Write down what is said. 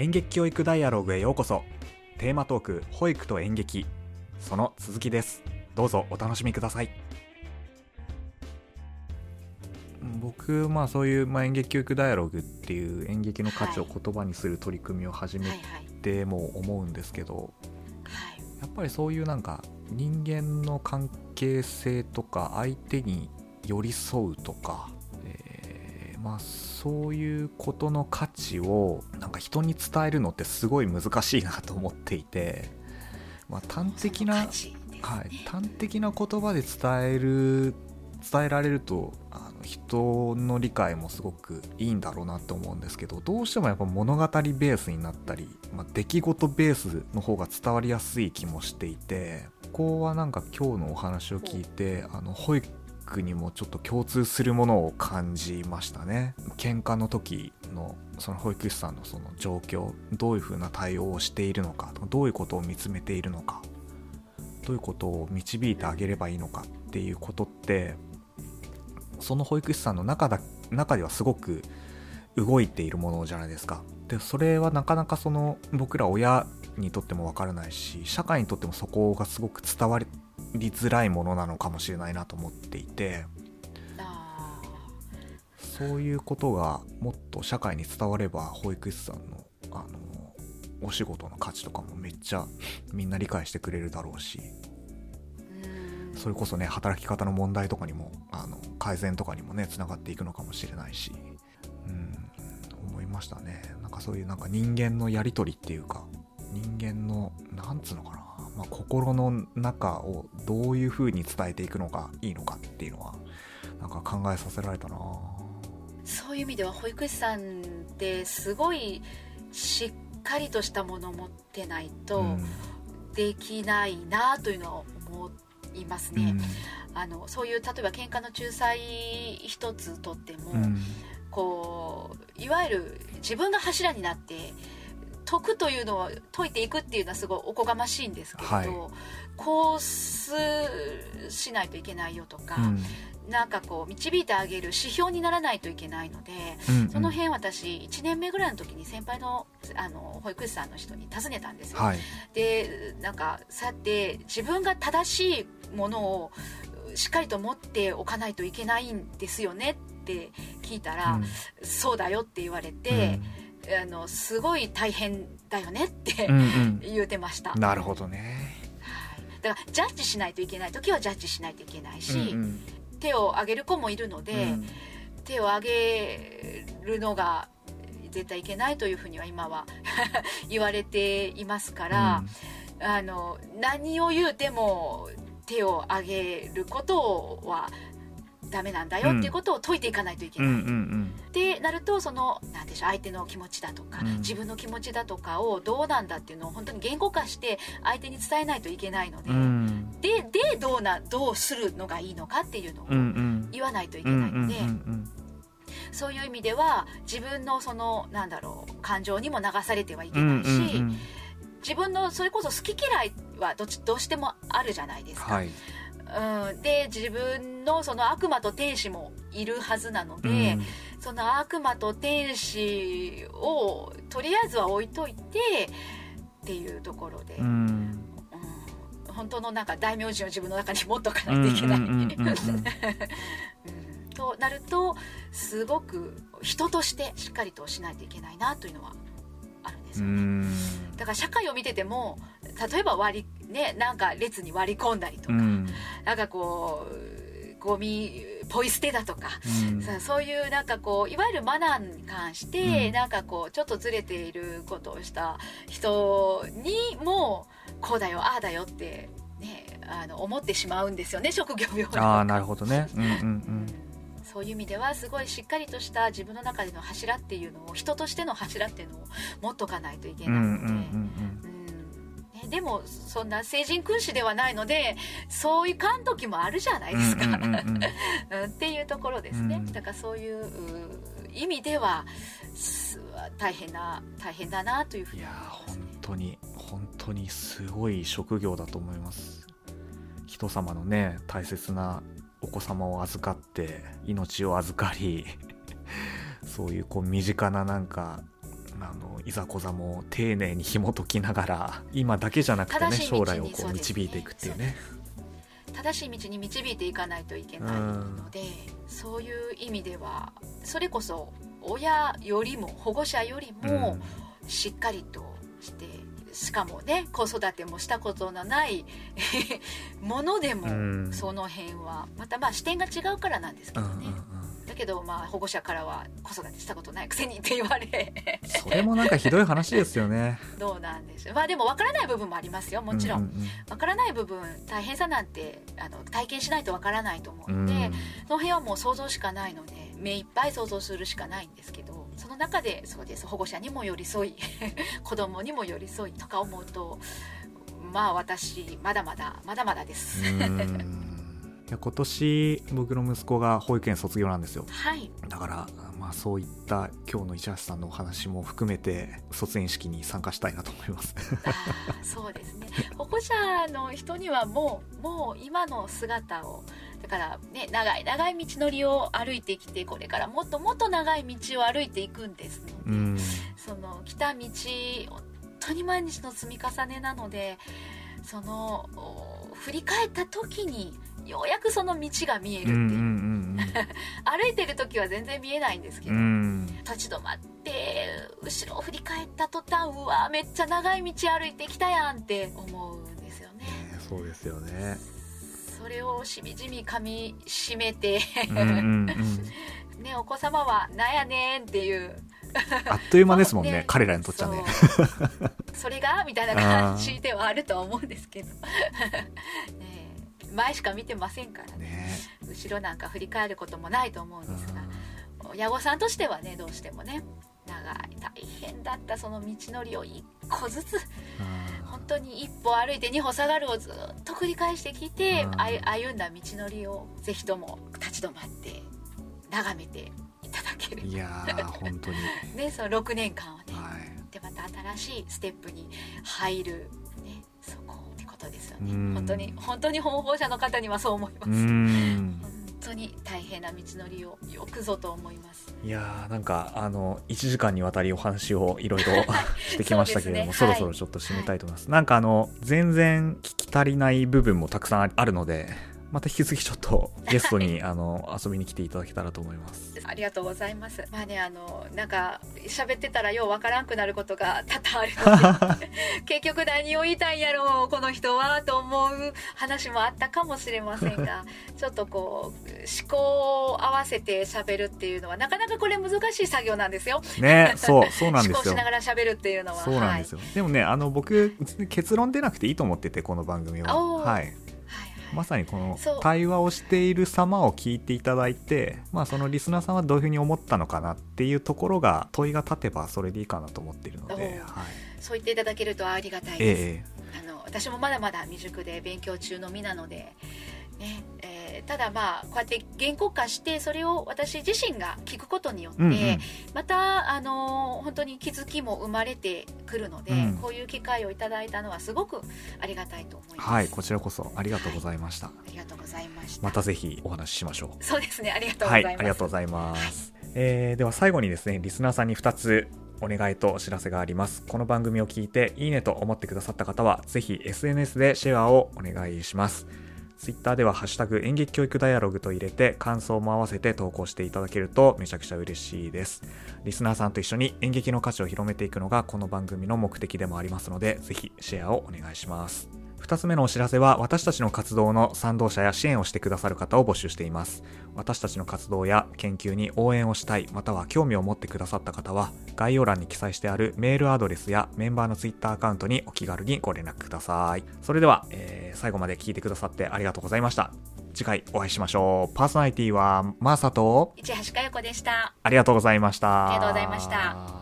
演劇教育ダイアログへようこそ。テーマトーク保育と演劇。その続きです。どうぞお楽しみください。僕まあそういう、まあ、演劇教育ダイアログっていう演劇の価値を言葉にする取り組みを始めても思うんですけど、やっぱりそういうなんか人間の関係性とか相手に寄り添うとか、えー、まあそういうことの価値をなんか人に伝えるのってすごい難しいなと思っていて、まあ、端的な、はい、端的な言葉で伝える伝えられるとあの人の理解もすごくいいんだろうなって思うんですけどどうしてもやっぱ物語ベースになったり、まあ、出来事ベースの方が伝わりやすい気もしていてここはなんか今日のお話を聞いてあの保育にもちょっと共通するものを感じましたね喧嘩の時のその保育士さんのその状況どういう風な対応をしているのかどういうことを見つめているのかどういうことを導いてあげればいいのかっていうことってその保育士さんの中だ中ではすごく動いているものじゃないですか。でそれはなかなかその僕ら親にとっても分からないし社会にとってもそこがすごく伝わりづらいものなのかもしれないなと思っていてそういうことがもっと社会に伝われば保育士さんのあのお仕事の価値とかもめっちゃみんな理解してくれるだろうしそれこそね働き方の問題とかにもあの改善とかにもねつながっていくのかもしれないしうん思いましたね。なんかそういうなんか人間のやり取りっていうか人間のなんつうのかな、まあ、心の中をどういう風に伝えていくのがいいのかっていうのはなんか考えさせられたな。そういう意味では保育士さんってすごいしっかりとしたものを持ってないとできないなというのは思いますね。うん、あのそういう例えば喧嘩の仲裁一つとっても、うん、こういわゆる自分が柱になって解くというのを解いていくっていうのはすごいおこがましいんですけれど、はい、こうすしないといけないよとか、うん、なんかこう導いてあげる指標にならないといけないので、うんうん、その辺私1年目ぐらいの時に先輩のあの保育士さんの人に尋ねたんですよ。はい、でなんかそうやって自分が正しいものをしっかりと持っておかないといけないんですよねって聞いたら、うん、そうだよって言われて。うんあのすごい大変だよねって言うてました。なるほどね。だからジャッジしないといけない時はジャッジしないといけないし、うんうん、手を挙げる子もいるので、うん、手を挙げるのが絶対いけないというふうには今は 言われていますから、うん、あの何を言うても手を挙げることはダメなんだよっていうことを解いていかないといけない。ってなるとそのなんでしょう相手の気持ちだとか、うん、自分の気持ちだとかをどうなんだっていうのを本当に言語化して相手に伝えないといけないので、うん、ででどうなどうするのがいいのかっていうのを言わないといけないので。そういう意味では自分のそのなんだろう感情にも流されてはいけないし、自分のそれこそ好き嫌いはどどうしてもあるじゃないですか。はいうん、で自分のその悪魔と天使もいるはずなので、うん、その悪魔と天使をとりあえずは置いといてっていうところで、うん、うん、本当のなんか大名人を自分の中に持っとかないといけない。となるとすごく人としてしっかりとしないといけないなというのはあるんですよね。だから社会を見てても例えば割りねなんか列に割り込んだりとか、うん、なんかこうゴミポイ捨てだとか、うん、さそういうなんかこういわゆるマナーに関して、うん、なんかこうちょっとずれていることをした人にもこうだよああだよってねあの思ってしまうんですよね職業病ああなるほどね。うんうんうん。そういう意味ではすごいしっかりとした自分の中での柱っていうのを人としての柱っていうのを持っとかないといけないので、うんうんうんうんでもそんな成人君主ではないのでそういう感時もあるじゃないですか、うんうんうんうん、っていうところですね、うん、だからそういう意味では大変な大変だなというふうにいや本当に本当にすごい職業だと思います。人様のね大切なお子様を預かって命を預かり そういうこう身近ななんかあのいざこざも丁寧に紐解きながら今だけじゃなくてね将来をこう導いていくっていうね。正しい道に導いていかないといけないので、そういう意味ではそれこそ親よりも保護者よりもしっかりとして、しかもね子育てもしたことのない ものでも、その辺はまたまあ視点が違うからなんですけどね。だけどまあ保護者からは子育てしたことないくせにって言われ。それもなんかひどい話ですよね。どうなんです。まあでも分からない部分もありますよもちろん,、分からない部分大変さなんてあの体験しないと分からないと思うので、うん、その辺はもう想像しかないので目いっぱい想像するしかないんですけどその中でそうです保護者にも寄り添い 子供にも寄り添いとか思うとまあ私まだまだまだまだですや今年僕の息子が保育園卒業なんですよ、はい、だからまあそういった今日の市橋さんのお話も含めて卒園式に参加したいなと思います。そうですね。保護者の人にはもうもう今の姿をだからね長い長い道のりを歩いてきてこれからもっともっと長い道を歩いていくんですので、うん、その来た道本当に毎日の積み重ねなのでその振り返った時にようやくその道が見えるっていう,、歩いてる時は全然見えないんですけど、立ち止まって後ろを振り返った途端うわめっちゃ長い道歩いてきたやんって思うんですよね。ねそうですよね。それをしみじみかみしめて。ねお子様は「なんやねん」っていう。あっという間ですもんね ね、彼らにとっちゃね。それが？みたいな感じではあるとは思うんですけど。ね前しか見てませんからね、ね、後ろなんか振り返ることもないと思うんですが親御さんとしてはねどうしてもね長い大変だったその道のりを一個ずつ本当に一歩歩いて二歩下がるをずっと繰り返してきて歩んだ道のりをぜひとも立ち止まって眺めていただける。いや本当に。ねその6年間をね、はい、でまた新しいステップに入る本当に本当に方法者の方にはそう思います。本当に大変な道のりをよくぞと思います。いやーなんかあの1時間にわたりお話をいろいろ してきましたけれどもそ、ね,、ろそろちょっと締めたいと思います、はい、なんかあの全然聞き足りない部分もたくさんあるのでまた引き続きちょっとゲストにあの遊びに来ていただけたらと思います。ありがとうございます。まあねあのなんか喋ってたらようわからんくなることが多々あるので 結局何を言いたいんやろうこの人はと思う話もあったかもしれませんが、ちょっとこう思考を合わせて喋るっていうのはなかなかこれ難しい作業なんですよ。ね、そうそうなんですよ。思考しながら喋るっていうのは。そうなんですよ。はい、でもねあの僕結論出なくていいと思っててこの番組は。はい。まさにこの対話をしている様を聞いていただいて、まあ、そのリスナーさんはどういうふうに思ったのかなっていうところが問いが立てばそれでいいかなと思っているので、はい、そう言っていただけるとありがたいです、えー、あの私もまだまだ未熟で勉強中の身なのでねえー、ただまあこうやって原告化してそれを私自身が聞くことによって、うんうん、またあの本当に気づきも生まれてくるので、うん、こういう機会をいただいたのはすごくありがたいと思います。はいこちらこそありがとうございました、はい、ありがとうございました。またぜひお話ししましょう。そうですねありがとうございます、はい、ありがとうございます、はい、えー、では最後にですねリスナーさんに2つお願いとお知らせがあります。この番組を聞いていいねと思ってくださった方は、ぜひ SNS でシェアをお願いします。Twitter ではハッシュタグ演劇教育ダイアログと入れて感想も合わせて投稿していただけるとめちゃくちゃ嬉しいです。リスナーさんと一緒に演劇の価値を広めていくのがこの番組の目的でもありますので、ぜひシェアをお願いします。2つ目のお知らせは私たちの活動の賛同者や支援をしてくださる方を募集しています。私たちの活動や研究に応援をしたいまたは興味を持ってくださった方は概要欄に記載してあるメールアドレスやメンバーの Twitter アカウントにお気軽にご連絡ください。それでは、えー、最後まで聞いてくださってありがとうございました。次回お会いしましょう。パーソナリティはマーサと市橋佳代子でした。ありがとうございました。ありがとうございました